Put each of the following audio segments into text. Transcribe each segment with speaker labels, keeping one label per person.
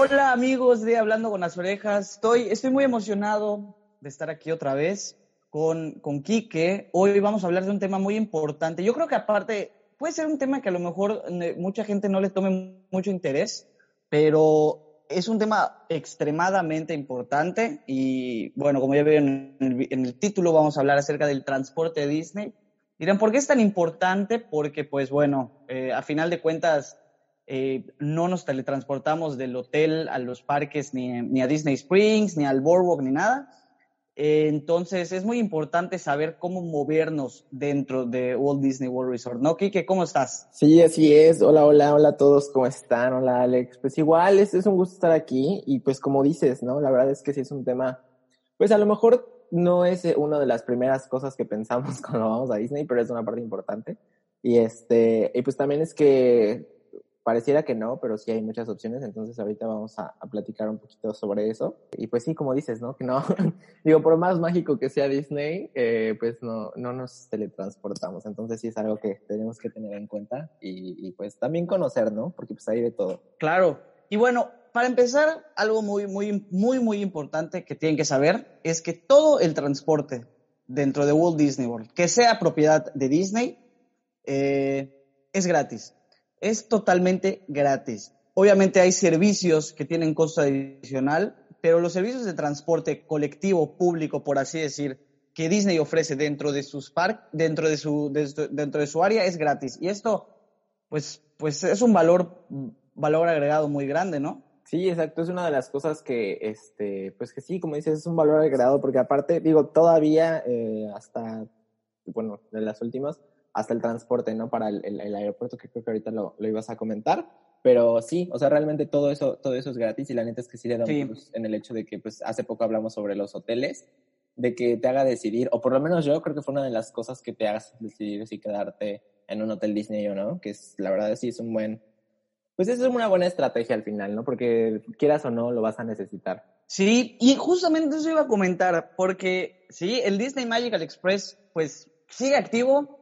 Speaker 1: Hola amigos de Hablando con las Orejas, estoy, estoy muy emocionado de estar aquí otra vez con, con Quique. Hoy vamos a hablar de un tema muy importante. Yo creo que aparte puede ser un tema que a lo mejor eh, mucha gente no le tome mucho interés, pero es un tema extremadamente importante y bueno, como ya vieron en el, en el título, vamos a hablar acerca del transporte de Disney. Dirán, ¿por qué es tan importante? Porque pues bueno, eh, a final de cuentas eh, no nos teletransportamos del hotel a los parques ni, ni a Disney Springs, ni al Boardwalk, ni nada. Eh, entonces es muy importante saber cómo movernos dentro de Walt Disney World Resort. ¿No, Kike? ¿Cómo estás?
Speaker 2: Sí, así es. Hola, hola, hola a todos. ¿Cómo están? Hola, Alex. Pues igual, es, es un gusto estar aquí y pues como dices, ¿no? La verdad es que sí es un tema, pues a lo mejor no es una de las primeras cosas que pensamos cuando vamos a Disney, pero es una parte importante. Y este, y pues también es que Pareciera que no, pero sí hay muchas opciones, entonces ahorita vamos a, a, platicar un poquito sobre eso. Y pues sí, como dices, ¿no? Que no, digo, por más mágico que sea Disney, eh, pues no, no nos teletransportamos, entonces sí es algo que tenemos que tener en cuenta y, y pues también conocer, ¿no? Porque pues hay de todo.
Speaker 1: Claro, y bueno, para empezar, algo muy, muy, muy, muy importante que tienen que saber es que todo el transporte dentro de Walt Disney World, que sea propiedad de Disney, eh, es gratis es totalmente gratis. Obviamente hay servicios que tienen costo adicional, pero los servicios de transporte colectivo, público, por así decir, que Disney ofrece dentro de sus parques, dentro de su, dentro de su área, es gratis. Y esto, pues, pues es un valor, valor agregado muy grande, ¿no?
Speaker 2: Sí, exacto. Es una de las cosas que, este, pues que sí, como dices, es un valor agregado, porque aparte, digo, todavía eh, hasta, bueno, de las últimas, hasta el transporte, ¿no? Para el, el, el aeropuerto, que creo que ahorita lo, lo, ibas a comentar. Pero sí, o sea, realmente todo eso, todo eso es gratis y la neta es que sí le da sí. en el hecho de que, pues, hace poco hablamos sobre los hoteles, de que te haga decidir, o por lo menos yo creo que fue una de las cosas que te hagas decidir si quedarte en un hotel Disney o no, que es, la verdad, sí es un buen, pues es una buena estrategia al final, ¿no? Porque quieras o no, lo vas a necesitar.
Speaker 1: Sí, y justamente eso iba a comentar, porque sí, el Disney Magical Express, pues, sigue activo,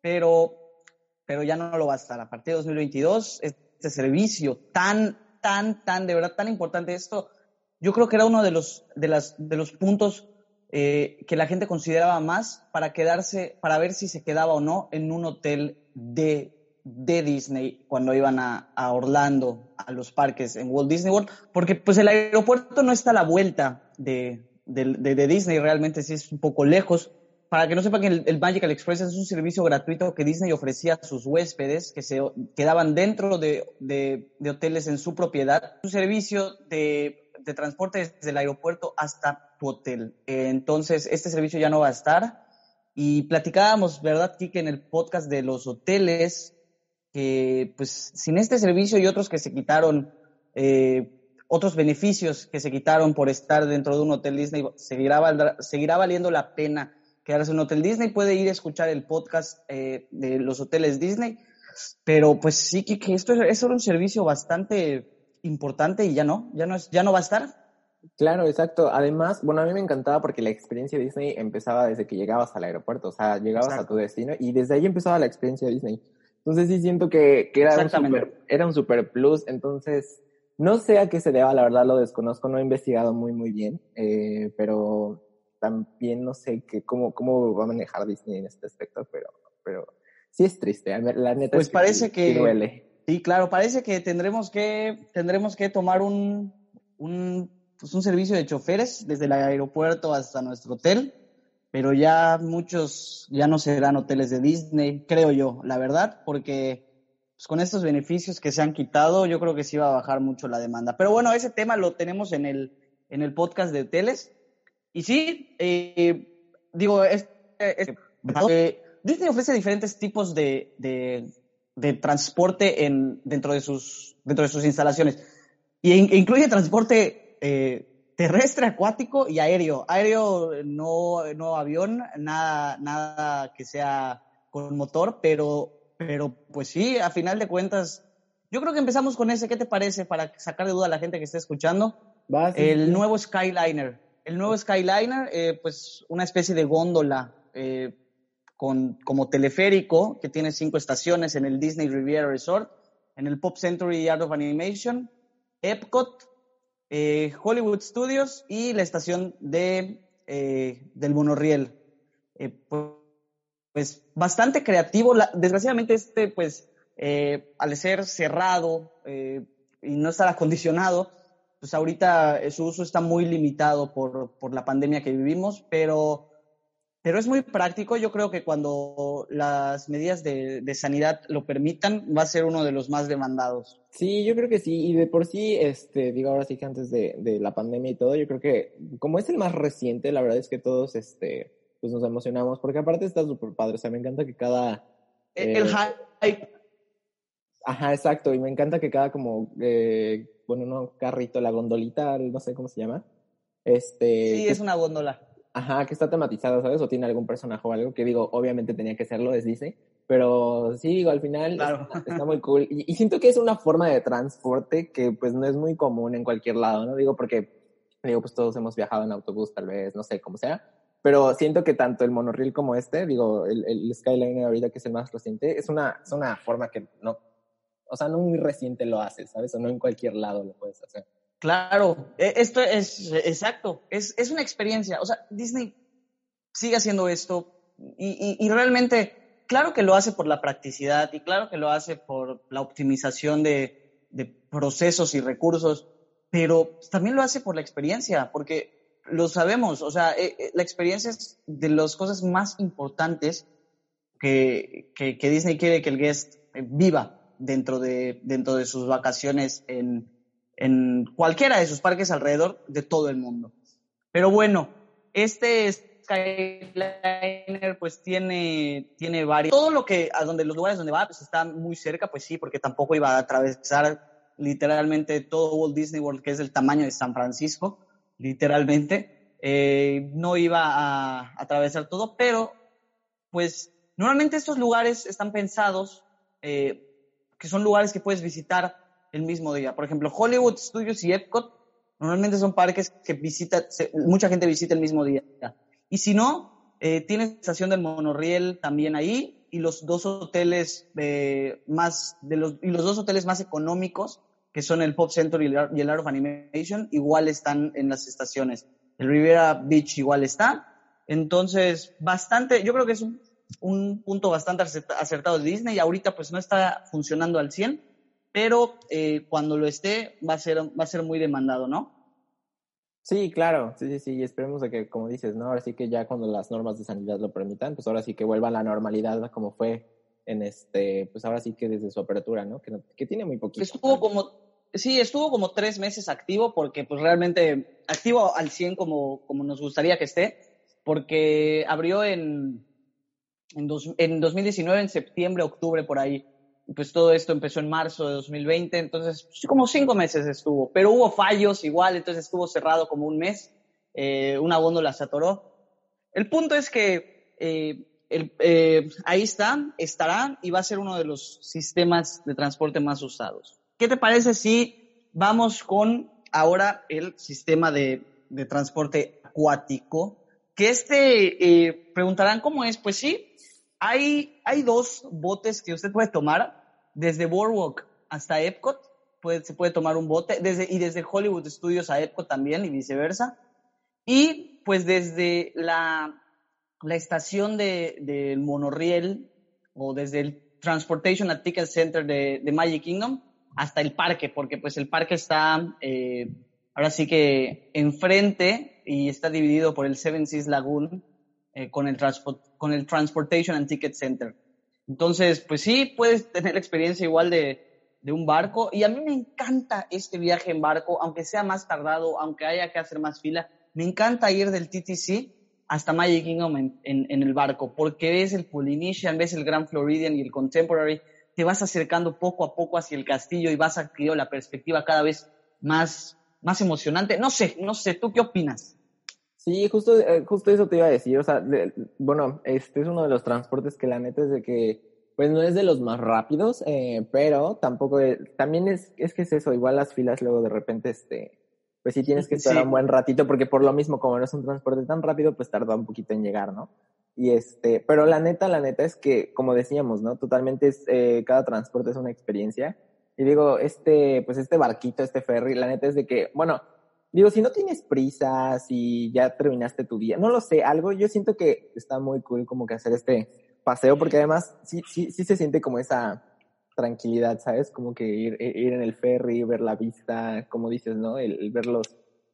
Speaker 1: pero, pero ya no lo va a estar. A partir de 2022, este servicio tan, tan, tan, de verdad, tan importante, esto, yo creo que era uno de los, de las, de los puntos eh, que la gente consideraba más para quedarse, para ver si se quedaba o no en un hotel de, de Disney cuando iban a, a Orlando, a los parques en Walt Disney World, porque pues el aeropuerto no está a la vuelta de, de, de, Disney, realmente sí es un poco lejos, para que no sepan que el, Magical Express es un servicio gratuito que Disney ofrecía a sus huéspedes que se quedaban dentro de, hoteles en su propiedad. Un servicio de, de, transporte desde el aeropuerto hasta tu hotel. Entonces, este servicio ya no va a estar. Y platicábamos, ¿verdad, Kike, en el podcast de los hoteles, que pues sin este servicio y otros que se quitaron, eh, otros beneficios que se quitaron por estar dentro de un hotel Disney, seguirá, seguirá valiendo la pena quedarse en un hotel Disney, puede ir a escuchar el podcast eh, de los hoteles Disney, pero pues sí que, que esto es, es un servicio bastante importante y ya no, ya no, es, ya no va a estar.
Speaker 2: Claro, exacto. Además, bueno, a mí me encantaba porque la experiencia Disney empezaba desde que llegabas al aeropuerto, o sea, llegabas exacto. a tu destino y desde ahí empezaba la experiencia Disney. Entonces sí siento que, que era, un super, era un super plus, entonces no sé a qué se deba, la verdad lo desconozco, no he investigado muy, muy bien, eh, pero también no sé qué, cómo, cómo va a manejar Disney en este aspecto, pero, pero sí es triste. La neta
Speaker 1: pues
Speaker 2: es
Speaker 1: que parece sí, que, sí duele. Sí, claro, parece que tendremos que, tendremos que tomar un, un, pues un servicio de choferes desde el aeropuerto hasta nuestro hotel, pero ya muchos ya no serán hoteles de Disney, creo yo, la verdad, porque pues con estos beneficios que se han quitado, yo creo que sí va a bajar mucho la demanda. Pero bueno, ese tema lo tenemos en el, en el podcast de hoteles. Y sí, eh, digo, es, es, eh, Disney ofrece diferentes tipos de, de, de transporte en, dentro, de sus, dentro de sus instalaciones. Y in, incluye transporte eh, terrestre, acuático y aéreo. Aéreo, no, no avión, nada, nada que sea con motor, pero, pero pues sí, a final de cuentas, yo creo que empezamos con ese. ¿Qué te parece para sacar de duda a la gente que esté escuchando? El sí. nuevo Skyliner. El nuevo Skyliner, eh, pues una especie de góndola eh, con, como teleférico que tiene cinco estaciones en el Disney Riviera Resort, en el Pop Century Art of Animation, Epcot eh, Hollywood Studios y la estación de, del monorriel. Pues bastante creativo. desgraciadamente este, pues, al ser cerrado y no estar acondicionado, pues ahorita su uso está muy limitado por, por la pandemia que vivimos, pero pero es muy práctico. Yo creo que cuando las medidas de, sanidad lo permitan, va a ser uno de los más demandados.
Speaker 2: Sí, yo creo que sí. Y de por sí, este, digo ahora sí que antes de, la pandemia y todo, yo creo que como es el más reciente, la verdad es que todos, este, pues nos emocionamos, porque aparte está súper padre. O sea, me encanta que cada...
Speaker 1: el eh, hype.
Speaker 2: Ajá, exacto. Y me encanta que cada como, eh, bueno, no, carrito, la gondolita, no sé cómo se llama. Este,
Speaker 1: sí, es una góndola
Speaker 2: Ajá, que está tematizado, ¿sabes? O tiene algún personaje o algo que digo, obviamente tenía que serlo, es Disney. Pero sí, digo, al final está, muy cool. Y, siento que es una forma de transporte que pues no es muy común en cualquier lado, ¿no? Digo, porque, digo, pues todos hemos viajado en autobús, tal vez, no sé, cómo sea. Pero siento que tanto el monorriel como este, digo, el, el Skyliner ahorita que es el más reciente, es una, es una forma que no, o sea, no muy reciente lo haces, ¿sabes? O no en cualquier lado lo puedes hacer.
Speaker 1: Claro, e, esto es exacto, es, es una experiencia. O sea, Disney sigue haciendo esto y, y, realmente, claro que lo hace por la practicidad y claro que lo hace por la optimización de, de procesos y recursos, pero también lo hace por la experiencia, porque lo sabemos, o sea, e, e, la experiencia es de las cosas más importantes que, que, que Disney quiere que el guest viva dentro de, dentro de sus vacaciones en en cualquiera de sus parques alrededor de todo el mundo. Pero bueno, este Skyliner pues tiene, tiene varios... Todo lo que, a donde los lugares donde va, pues está muy cerca, pues sí, porque tampoco iba a atravesar literalmente todo Walt Disney World, que es del tamaño de San Francisco, literalmente. Eh, no iba a atravesar todo, pero pues normalmente estos lugares están pensados, eh, que son lugares que puedes visitar el mismo día. Por ejemplo, Hollywood Studios y Epcot normalmente son parques que visita, mucha gente visita el mismo día. Y si no, eh, tienes estación del monorriel también ahí y los dos hoteles eh, más de los y los dos hoteles más económicos que son el Pop Center y el, Art of Animation igual están en las estaciones. El Riviera Beach igual está. Entonces, bastante, yo creo que es un, un punto bastante acertado de Disney. Ahorita pues no está funcionando al 100, pero eh, cuando lo esté va a ser va a ser muy demandado, ¿no?
Speaker 2: Sí, claro, sí, sí, sí, y esperemos de que, como dices, ¿no? Ahora sí que ya cuando las normas de sanidad lo permitan, pues ahora sí que vuelva a la normalidad como fue en este, pues ahora sí que desde su apertura, ¿no? Que, que tiene muy poquito.
Speaker 1: Estuvo como, sí, estuvo como tres meses activo porque pues realmente activo al 100 como, como nos gustaría que esté, porque abrió en, en, dos, en 2019, en septiembre, octubre, por ahí pues todo esto empezó en marzo de 2020, entonces pues, como cinco meses estuvo, pero hubo fallos igual, entonces estuvo cerrado como un mes, eh, una góndola se atoró. El punto es que eh, eh, ahí está, estará y va a ser uno de los sistemas de transporte más usados. ¿Qué te parece si vamos con ahora el sistema de, de transporte acuático? Que este, preguntarán cómo es, pues sí, hay, hay dos botes que usted puede tomar desde Boardwalk hasta Epcot, se puede tomar un bote, desde, y desde Hollywood Studios a Epcot también y viceversa. Y pues desde la, la estación del de, monorriel o desde el Transportation and Ticket Center de, de, Magic Kingdom hasta el parque, porque pues el parque está eh, ahora sí que enfrente y está dividido por el Seven Seas Lagoon eh, con, el con el Transportation and Ticket Center. Entonces, pues sí, puedes tener la experiencia igual de, de un barco. Y a mí me encanta este viaje en barco, aunque sea más tardado, aunque haya que hacer más fila. Me encanta ir del TTC hasta Magic Kingdom en, en, el barco, porque ves el Polynesian, ves el Grand Floridian y el Contemporary, te vas acercando poco a poco hacia el castillo y vas adquiriendo la perspectiva cada vez más, más emocionante. No sé, no sé, ¿tú qué opinas?
Speaker 2: Sí, justo, eh, justo eso te iba a decir. O sea, bueno, este es uno de los transportes que la neta es de que, pues no es de los más rápidos, eh, pero tampoco, también es, es que es eso, igual las filas luego de repente, este, pues sí tienes que esperar un buen ratito, porque por lo mismo, como no es un transporte tan rápido, pues tarda un poquito en llegar, ¿no? Y este, pero la neta, la neta es que, como decíamos, ¿no? Totalmente es, eh, cada transporte es una experiencia. Y digo, este, pues este barquito, este ferry, la neta es de que, bueno, digo, si no tienes prisa, si ya terminaste tu día, no lo sé, algo, yo siento que está muy cool como que hacer este paseo, porque además sí, sí, sí se siente como esa tranquilidad, ¿sabes? Como que ir, ir en el ferry, ver la vista, como dices, ¿no? El, ver los,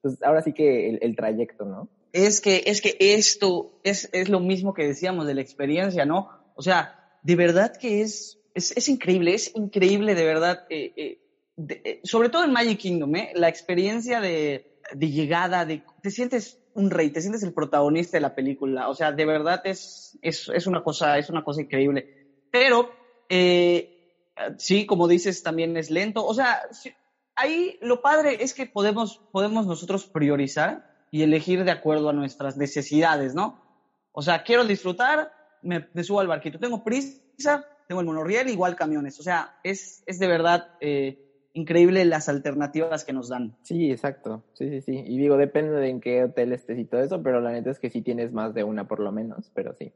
Speaker 2: pues ahora sí que el, el, trayecto, ¿no?
Speaker 1: Es que, es que esto es, es lo mismo que decíamos de la experiencia, ¿no? O sea, de verdad que es, es, es increíble, es increíble de verdad, eh, eh, eh, sobre todo en Magic Kingdom, ¿eh? La experiencia de, de llegada, de, te sientes un rey, te sientes el protagonista de la película, o sea, de verdad es, es, es una cosa, es una cosa increíble. Pero, eh, sí, como dices, también es lento. O sea, ahí lo padre es que podemos, podemos nosotros priorizar y elegir de acuerdo a nuestras necesidades, ¿no? O sea, quiero disfrutar, me, subo al barquito. Tengo prisa, tengo el monorriel, igual camiones. O sea, es, es de verdad eh, increíble las alternativas que nos dan.
Speaker 2: Sí, exacto. Sí, sí, sí. Y digo, depende de en qué hotel estés y todo eso, pero la neta es que sí tienes más de una por lo menos, pero sí.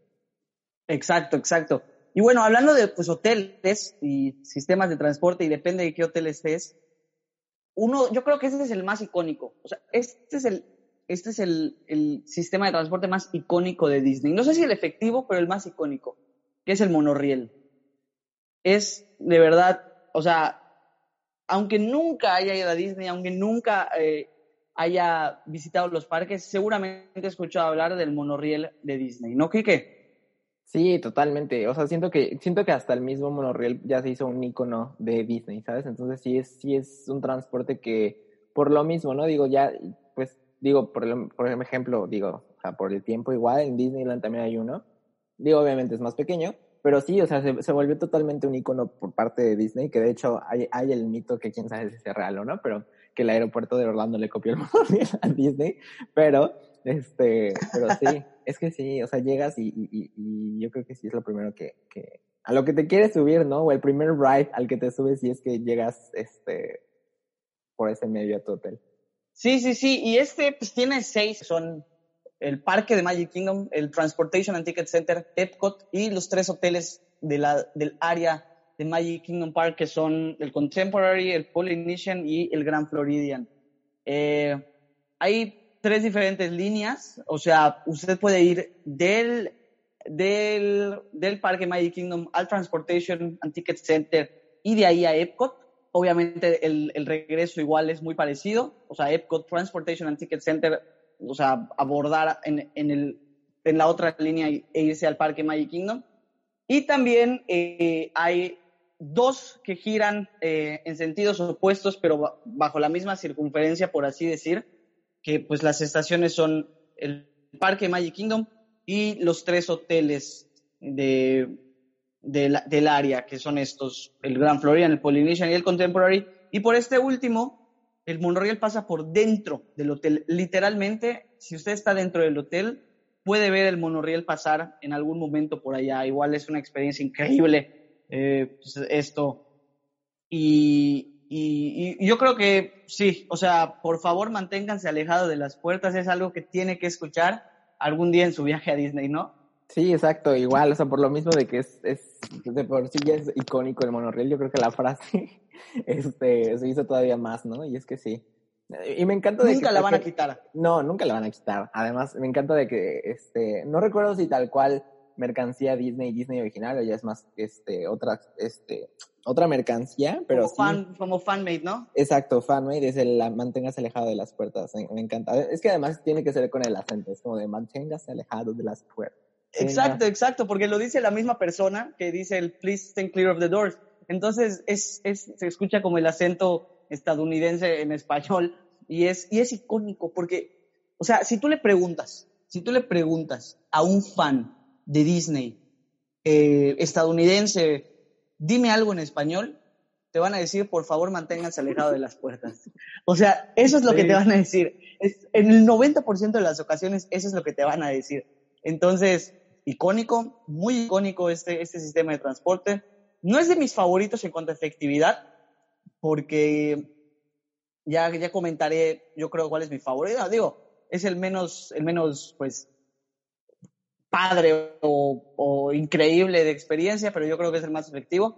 Speaker 1: Exacto, exacto. Y bueno, hablando de pues, hoteles y sistemas de transporte, y depende de qué hotel estés, uno, yo creo que este es el más icónico. O sea, este es el, este es el, el sistema de transporte más icónico de Disney. No sé si el efectivo, pero el más icónico, que es el monorriel. Es de verdad, o sea, aunque nunca haya ido a Disney, aunque nunca eh, haya visitado los parques, seguramente he escuchado hablar del monorriel de Disney, ¿no, Kike?
Speaker 2: Sí, totalmente. O sea, siento que, siento que hasta el mismo monorriel ya se hizo un icono de Disney, ¿sabes? Entonces sí es, sí es un transporte que, por lo mismo, ¿no? Digo, ya, pues, digo, por, por ejemplo, digo, o sea, por el tiempo igual, en Disneyland también hay uno. Digo, obviamente es más pequeño, pero sí, o sea, se, se, volvió totalmente un icono por parte de Disney, que de hecho hay, hay el mito que quién sabe si es real o no, pero que el aeropuerto de Orlando le copió el monorriel a Disney, pero, este, pero sí. es que sí, o sea, llegas y, y, y, yo creo que sí es lo primero que, que, a lo que te quieres subir, ¿no? O el primer ride al que te subes si es que llegas, este, por ese medio a tu hotel.
Speaker 1: Sí, sí, sí, y este pues tiene seis, son el parque de Magic Kingdom, el Transportation and Ticket Center, Epcot y los tres hoteles de la, del área de Magic Kingdom Park que son el Contemporary, el Polynesian y el Grand Floridian. Eh, hay tres diferentes líneas, o sea, usted puede ir del, del, del parque Magic Kingdom al Transportation and Ticket Center y de ahí a Epcot. Obviamente el, el regreso igual es muy parecido, o sea, Epcot, Transportation and Ticket Center, o sea, abordar en, en, el, en la otra línea e irse al parque Magic Kingdom. Y también eh, hay dos que giran eh, en sentidos opuestos, pero bajo la misma circunferencia, por así decir que pues las estaciones son el Parque Magic Kingdom y los tres hoteles de, del área, que son estos, el Grand Floridian, el Polynesian y el Contemporary. Y por este último, el monorriel pasa por dentro del hotel. Literalmente, si usted está dentro del hotel, puede ver el monorriel pasar en algún momento por allá. Igual es una experiencia increíble eh, pues, esto. Y, y, yo creo que sí, o sea, por favor manténganse alejados de las puertas, es algo que tiene que escuchar algún día en su viaje a Disney, ¿no?
Speaker 2: Sí, exacto, igual, o sea, por lo mismo de que es, es de por sí ya es icónico el monorriel, yo creo que la frase este, se hizo todavía más, ¿no? Y es que sí. Y me encanta
Speaker 1: de nunca la van a quitar.
Speaker 2: No, nunca la van a quitar. Además, me encanta de que, este, no recuerdo si tal cual mercancía Disney, Disney original, o ya es más, este, otra, este, otra mercancía, pero
Speaker 1: como, fan, como fanmade, ¿no?
Speaker 2: Exacto, fanmade es el mantengas alejado de las puertas, me, encanta. Es que además tiene que ser con el acento, es como de manténgase alejado de las puertas.
Speaker 1: Exacto, exacto, porque lo dice la misma persona que dice el please stand clear of the doors. Entonces es, es, se escucha como el acento estadounidense en español y es, y es icónico porque, o sea, si tú le preguntas, si tú le preguntas a un fan de Disney eh, estadounidense dime algo en español, te van a decir, por favor, manténganse alejados de las puertas. O sea, eso es lo que te van a decir. en el 90% de las ocasiones, eso es lo que te van a decir. Entonces, icónico, muy icónico este, este sistema de transporte. No es de mis favoritos en cuanto a efectividad, porque ya, ya comentaré, yo creo, cuál es mi favorito. Digo, es el menos, el menos, pues, padre o, increíble de experiencia, pero yo creo que es el más efectivo.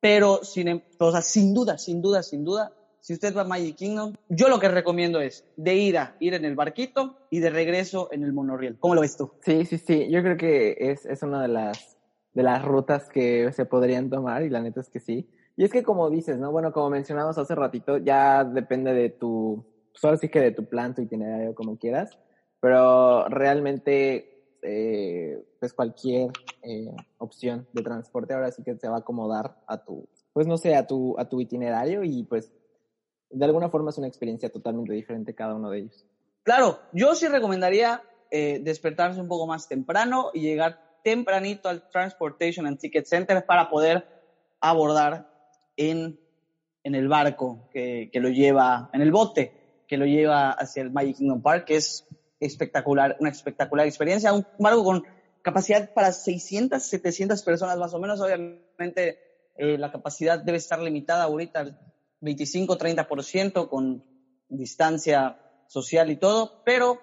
Speaker 1: Pero sin, em, o sin duda, sin duda, sin duda, si usted va a Magic Kingdom, yo lo que recomiendo es de ida, ir en el barquito y de regreso en el monorriel. ¿Cómo lo ves tú?
Speaker 2: Sí, sí, sí. Yo creo que es, es una de las, de las rutas que se podrían tomar y la neta es que sí. Y es que como dices, ¿no? Bueno, como mencionamos hace ratito, ya depende de tu, pues ahora sí que de tu plan, tu itinerario, como quieras, pero realmente, eh, pues cualquier eh, opción de transporte ahora sí que te va a acomodar a tu, pues no sé, a tu, a tu itinerario y pues de alguna forma es una experiencia totalmente diferente cada uno de ellos.
Speaker 1: Claro, yo sí recomendaría eh, despertarse un poco más temprano y llegar tempranito al Transportation and Ticket Center para poder abordar en, en el barco que, que, lo lleva, en el bote que lo lleva hacia el Magic Kingdom Park, que es espectacular, una espectacular experiencia, un barco con capacidad para 600, 700 personas más o menos, obviamente eh, la capacidad debe estar limitada ahorita 25-30% con distancia social y todo, pero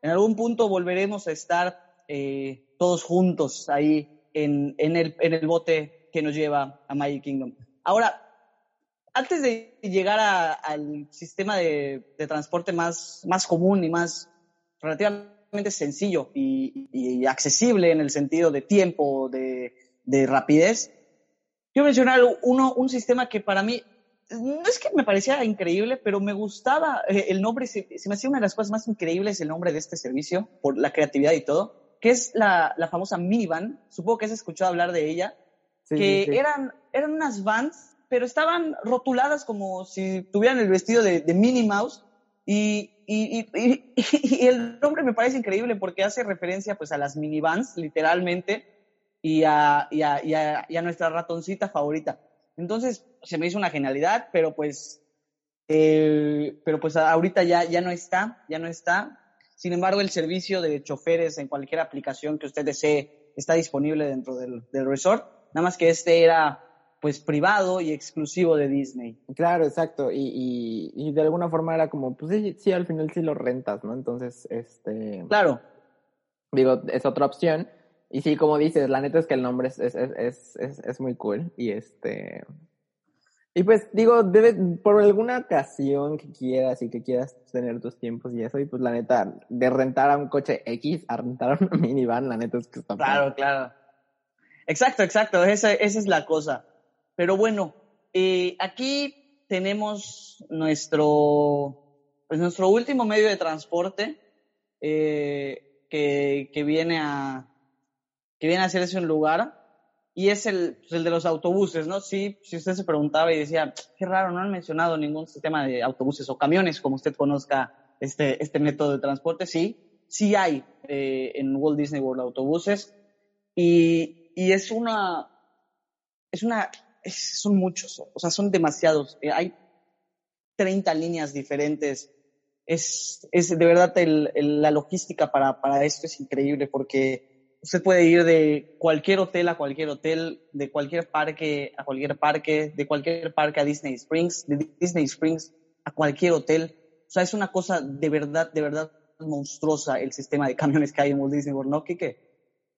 Speaker 1: en algún punto volveremos a estar eh, todos juntos ahí en, en, el, en el bote que nos lleva a Magic Kingdom. Ahora, antes de llegar a, al sistema de, de, transporte más, más común y más relativamente sencillo y, y, accesible en el sentido de tiempo, de, de rapidez, quiero mencionar uno, un sistema que para mí no es que me parecía increíble, pero me gustaba eh, el nombre, se, se, me hacía una de las cosas más increíbles el nombre de este servicio, por la creatividad y todo, que es la, la famosa minivan, supongo que has escuchado hablar de ella, sí, que sí. Eran, eran unas vans, pero estaban rotuladas como si tuvieran el vestido de, de Minnie Mouse, y, y, y, y, el nombre me parece increíble porque hace referencia pues a las minivans, literalmente, y a, y a, y a, y a nuestra ratoncita favorita. Entonces, se me hizo una genialidad, pero pues, eh, pero pues ahorita ya, ya no está, ya no está. Sin embargo, el servicio de choferes en cualquier aplicación que usted desee está disponible dentro del, del resort. Nada más que este era pues privado y exclusivo de Disney.
Speaker 2: Claro, exacto. Y, y, y, de alguna forma era como, pues sí, sí, al final sí lo rentas, ¿no? Entonces, este.
Speaker 1: Claro.
Speaker 2: Digo, es otra opción. Y sí, como dices, la neta es que el nombre es, es, es, es, es muy cool. Y este. Y pues digo, debe, por alguna ocasión que quieras y que quieras tener tus tiempos y eso, y pues la neta, de rentar a un coche X a rentar a una minivan, la neta es que está
Speaker 1: Claro, claro. Exacto, exacto, esa, esa es la cosa. Pero bueno, eh, aquí tenemos nuestro, pues nuestro último medio de transporte eh, que, que, viene a, que viene a hacerse un lugar y es el, pues el de los autobuses, ¿no? Sí, si usted se preguntaba y decía, qué raro, no han mencionado ningún sistema de autobuses o camiones, como usted conozca este, este método de transporte, sí, sí hay eh, en Walt Disney World autobuses y, y es una, es una, es, son muchos, o sea, son demasiados, eh, hay 30 líneas diferentes, es, es de verdad el, el, la logística para, para esto es increíble porque usted puede ir de cualquier hotel a cualquier hotel, de cualquier parque a cualquier parque, de cualquier parque a Disney Springs, de Disney Springs a cualquier hotel. O sea, es una cosa de verdad, de verdad monstruosa el sistema de camiones que hay en Walt Disney World, ¿no, Kike?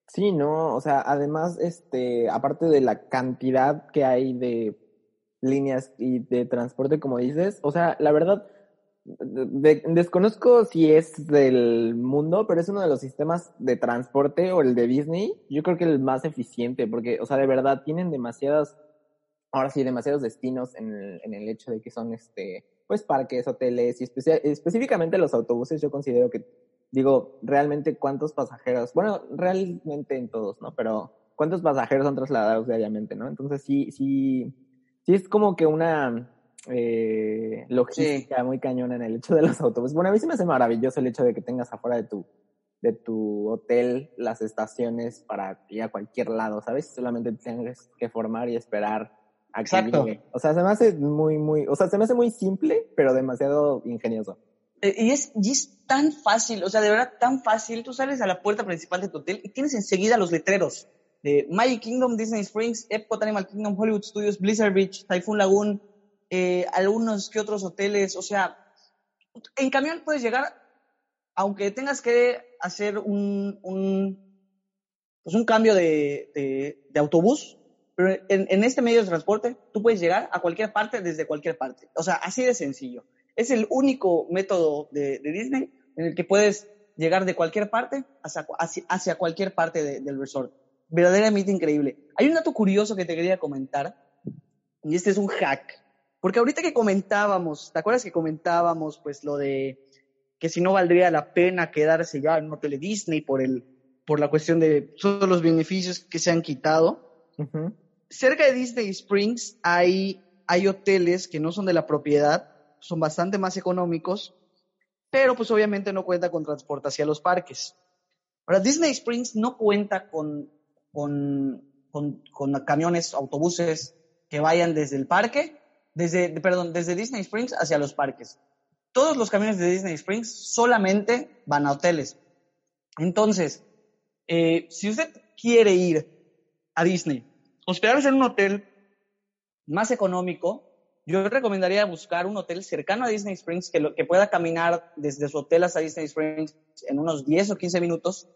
Speaker 2: Sí, no, o sea, además, este, aparte de la cantidad que hay de líneas y de transporte, como dices, o sea, la verdad, de, desconozco si es del mundo, pero es uno de los sistemas de transporte o el de Disney, yo creo que el más eficiente, porque, o sea, de verdad tienen demasiadas, ahora sí, demasiados destinos en el, en el hecho de que son, este, pues, parques, hoteles y específicamente los autobuses, yo considero que, digo, realmente cuántos pasajeros, bueno, realmente en todos, ¿no? Pero cuántos pasajeros son trasladados diariamente, ¿no? Entonces sí, sí, sí es como que una eh, logística sí. muy cañona en el hecho de los autobuses. Bueno, a mí se me hace maravilloso el hecho de que tengas afuera de tu, de tu hotel las estaciones para ir a cualquier lado, ¿sabes? Solamente tienes que formar y esperar a que
Speaker 1: Exacto.
Speaker 2: llegue. O sea, se me hace muy, muy, o sea, se me hace muy simple, pero demasiado ingenioso.
Speaker 1: Eh, y es, y es tan fácil, o sea, de verdad tan fácil. Tú sales a la puerta principal de tu hotel y tienes enseguida los letreros de Magic Kingdom, Disney Springs, Epcot Animal Kingdom, Hollywood Studios, Blizzard Beach, Typhoon Lagoon, eh, algunos que otros hoteles, o sea, en camión puedes llegar, aunque tengas que hacer un, un, pues un cambio de, de, de autobús, pero en, este medio de transporte tú puedes llegar a cualquier parte desde cualquier parte. O sea, así de sencillo. Es el único método de, Disney en el que puedes llegar de cualquier parte hacia, hacia, cualquier parte del resort. Verdaderamente increíble. Hay un dato curioso que te quería comentar, y este es un hack. Porque ahorita que comentábamos, ¿te acuerdas que comentábamos pues lo de que si no valdría la pena quedarse ya en un hotel de Disney por el por la cuestión de todos los beneficios que se han quitado? cerca de Disney Springs hay, hay hoteles que no son de la propiedad, son bastante más económicos, pero pues obviamente no cuenta con transporte hacia los parques. Ahora, Disney Springs no cuenta con, con, con, camiones, autobuses que vayan desde el parque, desde, perdón, desde Disney Springs hacia los parques. Todos los camiones de Disney Springs solamente van a hoteles. Entonces, eh, si usted quiere ir a Disney hospedarse en un hotel más económico, yo recomendaría buscar un hotel cercano a Disney Springs que, que pueda caminar desde su hotel hasta Disney Springs en unos 10 o 15 minutos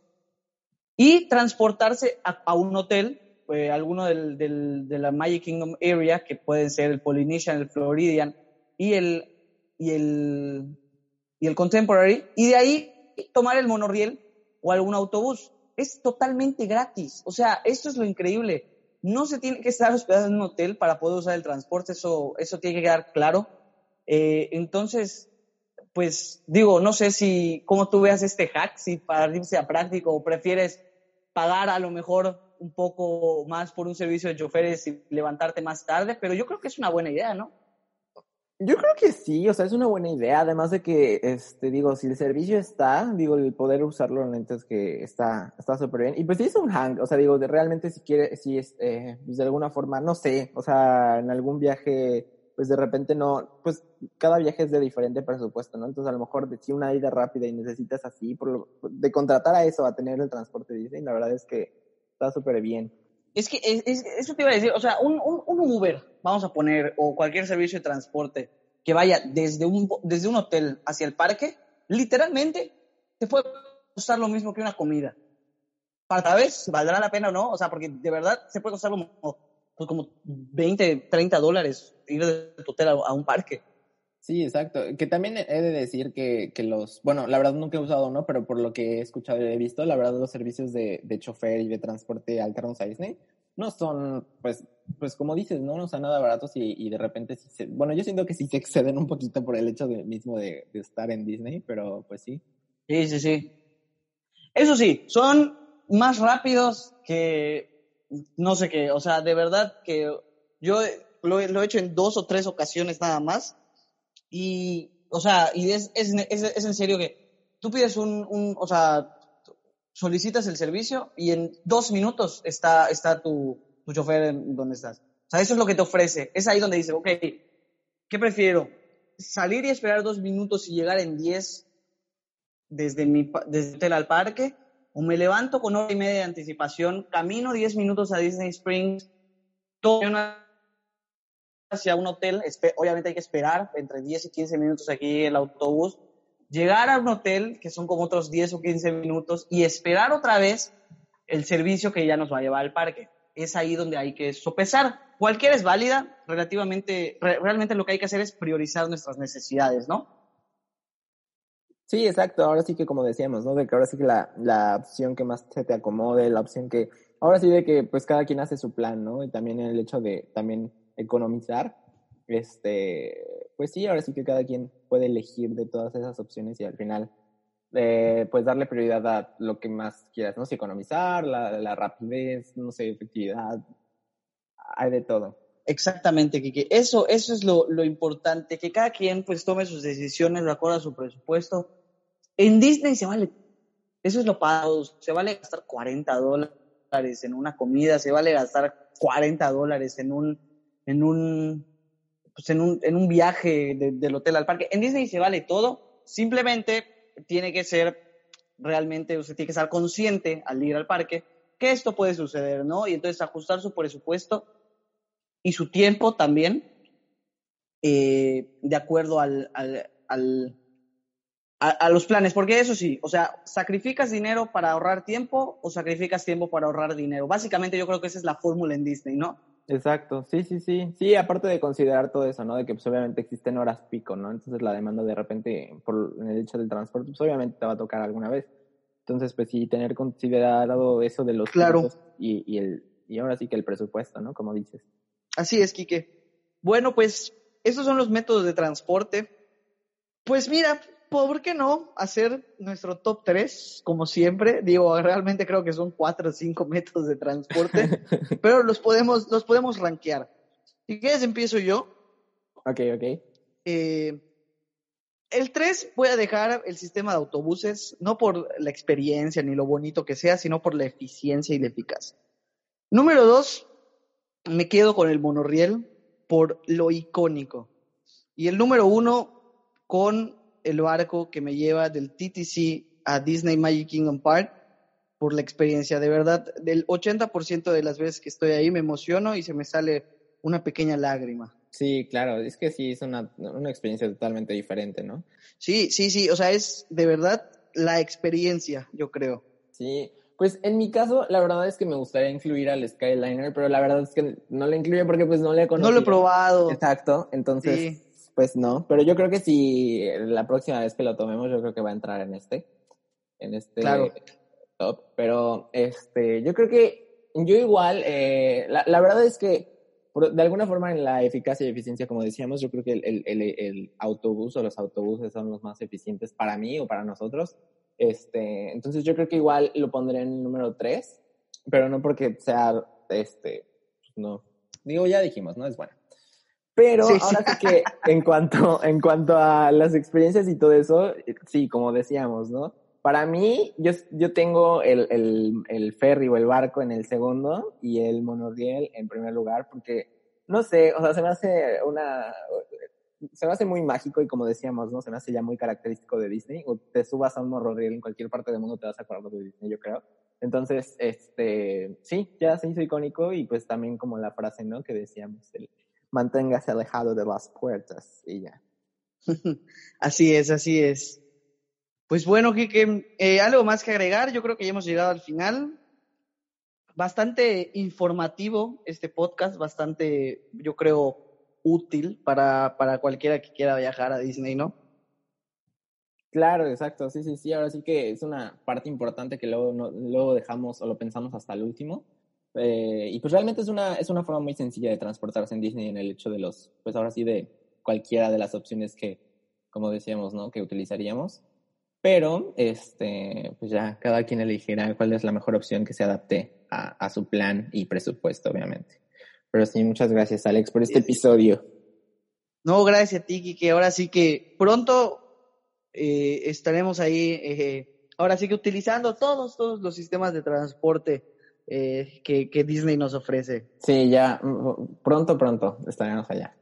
Speaker 1: y transportarse a, un hotel, eh, alguno del, de la Magic Kingdom Area, que puede ser el Polynesian, el Floridian y el, y el, y el Contemporary, y de ahí tomar el monorriel o algún autobús. Es totalmente gratis. O sea, esto es lo increíble no se tiene que estar hospedado en un hotel para poder usar el transporte, eso, eso tiene que quedar claro. Eh, entonces, pues digo, no sé si, cómo tú veas este hack, si para ti sea práctico o prefieres pagar a lo mejor un poco más por un servicio de choferes y levantarte más tarde, pero yo creo que es una buena idea, ¿no?
Speaker 2: Yo creo que sí, o sea, es una buena idea, además de que, este, digo, si el servicio está, digo, el poder usarlo realmente es que está está súper bien. Y pues sí es un hang, o sea, digo, de, realmente si quiere, si es, eh, pues de alguna forma, no sé, o sea, en algún viaje, pues de repente no, pues cada viaje es de diferente presupuesto, ¿no? Entonces a lo mejor si una ida rápida y necesitas así, por de contratar a eso, a tener el transporte Disney, la verdad es que está súper bien.
Speaker 1: Es que eso te iba a decir, o sea, un, un, un, Uber, vamos a poner, o cualquier servicio de transporte que vaya desde un, desde un hotel hacia el parque, literalmente te puede costar lo mismo que una comida. Para vez, valdrá la pena o no, o sea, porque de verdad se puede costar como, pues como 20, 30 dólares ir de tu hotel a un parque.
Speaker 2: Sí, exacto. Que también he de decir que, que, los, bueno, la verdad nunca he usado, ¿no? Pero por lo que he escuchado y he visto, la verdad los servicios de, de chofer y de transporte alternos a Disney no son, pues, pues como dices, ¿no? No son nada baratos y, y de repente sí se, bueno, yo siento que sí se exceden un poquito por el hecho de, mismo de, de estar en Disney, pero pues sí.
Speaker 1: Sí, sí, sí. Eso sí, son más rápidos que no sé qué, o sea, de verdad que yo lo, lo he hecho en dos o tres ocasiones nada más y, o sea, y es, es, es, en serio que tú pides un, un, o sea, solicitas el servicio y en dos minutos está, está tu, tu chofer en donde estás. O sea, eso es lo que te ofrece. Es ahí donde dice, ok, ¿qué prefiero? ¿Salir y esperar dos minutos y llegar en diez desde mi desde el hotel al parque? ¿O me levanto con hora y media de anticipación, camino diez minutos a Disney Springs, hacia un hotel, obviamente hay que esperar entre 10 y 15 minutos aquí el autobús, llegar a un hotel, que son como otros 10 o 15 minutos, y esperar otra vez el servicio que ya nos va a llevar al parque. Es ahí donde hay que sopesar. Cualquiera es válida, relativamente, realmente lo que hay que hacer es priorizar nuestras necesidades, ¿no?
Speaker 2: Sí, exacto. Ahora sí que como decíamos, ¿no? De que ahora sí que la, la opción que más se te acomode, la opción que, ahora sí de que pues cada quien hace su plan, ¿no? Y también el hecho de también economizar, este, pues sí, ahora sí que cada quien puede elegir de todas esas opciones y al final, eh, pues darle prioridad a lo que más quieras, ¿no? Si economizar, la, la rapidez, no sé, efectividad, hay de todo.
Speaker 1: Exactamente, Kike. Eso, eso es lo, lo, importante, que cada quien pues tome sus decisiones de acuerdo a su presupuesto. En Disney se vale, eso es lo pagado, se vale gastar 40 dólares en una comida, se vale gastar 40 dólares en un en un, pues en un, en un viaje del hotel al parque. En Disney se vale todo, simplemente tiene que ser realmente, usted tiene que estar consciente al ir al parque que esto puede suceder, ¿no? Y entonces ajustar su presupuesto y su tiempo también eh, de acuerdo al, al, a, los planes, porque eso sí, o sea, sacrificas dinero para ahorrar tiempo o sacrificas tiempo para ahorrar dinero. Básicamente yo creo que esa es la fórmula en Disney, ¿no?
Speaker 2: Exacto, sí, sí, sí. Sí, aparte de considerar todo eso, ¿no? De que pues obviamente existen horas pico, ¿no? Entonces la demanda de repente, por el hecho del transporte, pues obviamente te va a tocar alguna vez. Entonces, pues sí, tener considerado eso de los
Speaker 1: claro.
Speaker 2: y, y, el, y ahora sí que el presupuesto, ¿no? Como dices.
Speaker 1: Así es, Quique. Bueno, pues esos son los métodos de transporte. Pues mira, ¿por qué no hacer nuestro top 3? Como siempre, digo, realmente creo que son cuatro o cinco métodos de transporte, pero los podemos, los podemos rankear. Si quieres, empiezo yo.
Speaker 2: Ok, ok.
Speaker 1: Eh, el 3 voy a dejar el sistema de autobuses, no por la experiencia ni lo bonito que sea, sino por la eficiencia y la eficacia. Número 2, me quedo con el monorriel por lo icónico. Y el número 1 con el barco que me lleva del TTC a Disney Magic Kingdom Park por la experiencia. De verdad, del 80% de las veces que estoy ahí me emociono y se me sale una pequeña lágrima.
Speaker 2: Sí, claro, es que sí, es una, una experiencia totalmente diferente, ¿no?
Speaker 1: Sí, sí, sí, o sea, es de verdad la experiencia, yo creo.
Speaker 2: Sí, pues en mi caso, la verdad es que me gustaría incluir al Skyliner, pero la verdad es que no lo incluyo porque pues no le he conocido.
Speaker 1: No lo he probado.
Speaker 2: Exacto, entonces pues no, pero yo creo que si la próxima vez que lo tomemos, yo creo que va a entrar en este, en este top. Pero este, yo creo que yo igual, eh, la, verdad es que de alguna forma en la eficacia y eficiencia, como decíamos, yo creo que el, el, el, autobús o los autobuses son los más eficientes para mí o para nosotros. Este, entonces yo creo que igual lo pondré en el número 3, pero no porque sea, este, no, digo, ya dijimos, ¿no? Es bueno. Pero ahora sí que en cuanto, en cuanto a las experiencias y todo eso, sí, como decíamos, ¿no? Para mí, yo, yo tengo el, el, el ferry o el barco en el segundo y el monorriel en primer lugar, porque, no sé, o sea, se me hace una, se me hace muy mágico y como decíamos, ¿no? Se me hace ya muy característico de Disney. O te subas a un monorriel en cualquier parte del mundo te vas a acordar de Disney, yo creo. Entonces, este, sí, ya se hizo icónico y pues también como la frase, ¿no? Que decíamos, el, manténgase alejado de las puertas y ya.
Speaker 1: así es, así es. Pues bueno, Kike, eh, algo más que agregar, yo creo que ya hemos llegado al final. Bastante informativo este podcast, bastante, yo creo, útil para, para cualquiera que quiera viajar a Disney, ¿no?
Speaker 2: Claro, exacto, sí, sí, sí, ahora sí que es una parte importante que luego, no, luego dejamos o lo pensamos hasta el último, eh, y pues realmente es una, es una forma muy sencilla de transportarse en Disney en el hecho de los, pues ahora sí de cualquiera de las opciones que, como decíamos, ¿no? Que utilizaríamos. Pero, este, pues ya cada quien elegirá cuál es la mejor opción que se adapte a, a su plan y presupuesto, obviamente. Pero sí, muchas gracias, Alex, por este episodio.
Speaker 1: No, gracias a ti, Kike. Ahora sí que pronto eh, estaremos ahí, eh, ahora sí que utilizando todos, todos los sistemas de transporte eh, que, Disney nos ofrece.
Speaker 2: Sí, ya, mm, pronto, pronto estaremos allá.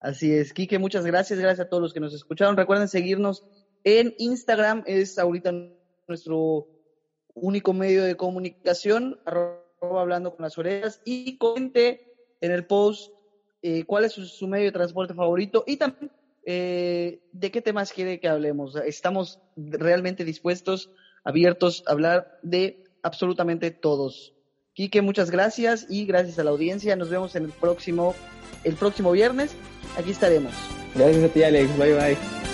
Speaker 1: Así es, Kike, muchas gracias, gracias a todos los que nos escucharon. Recuerden seguirnos en Instagram, es ahorita nuestro único medio de comunicación, arroba hablando con las orejas, y comente en el post eh, cuál es su, medio de transporte favorito y también eh, de qué temas quiere que hablemos. Estamos realmente dispuestos, abiertos a hablar de absolutamente todos. Quique, muchas gracias y gracias a la audiencia. Nos vemos en el próximo, el próximo viernes. Aquí estaremos.
Speaker 2: Gracias a ti, Alex. Bye, bye.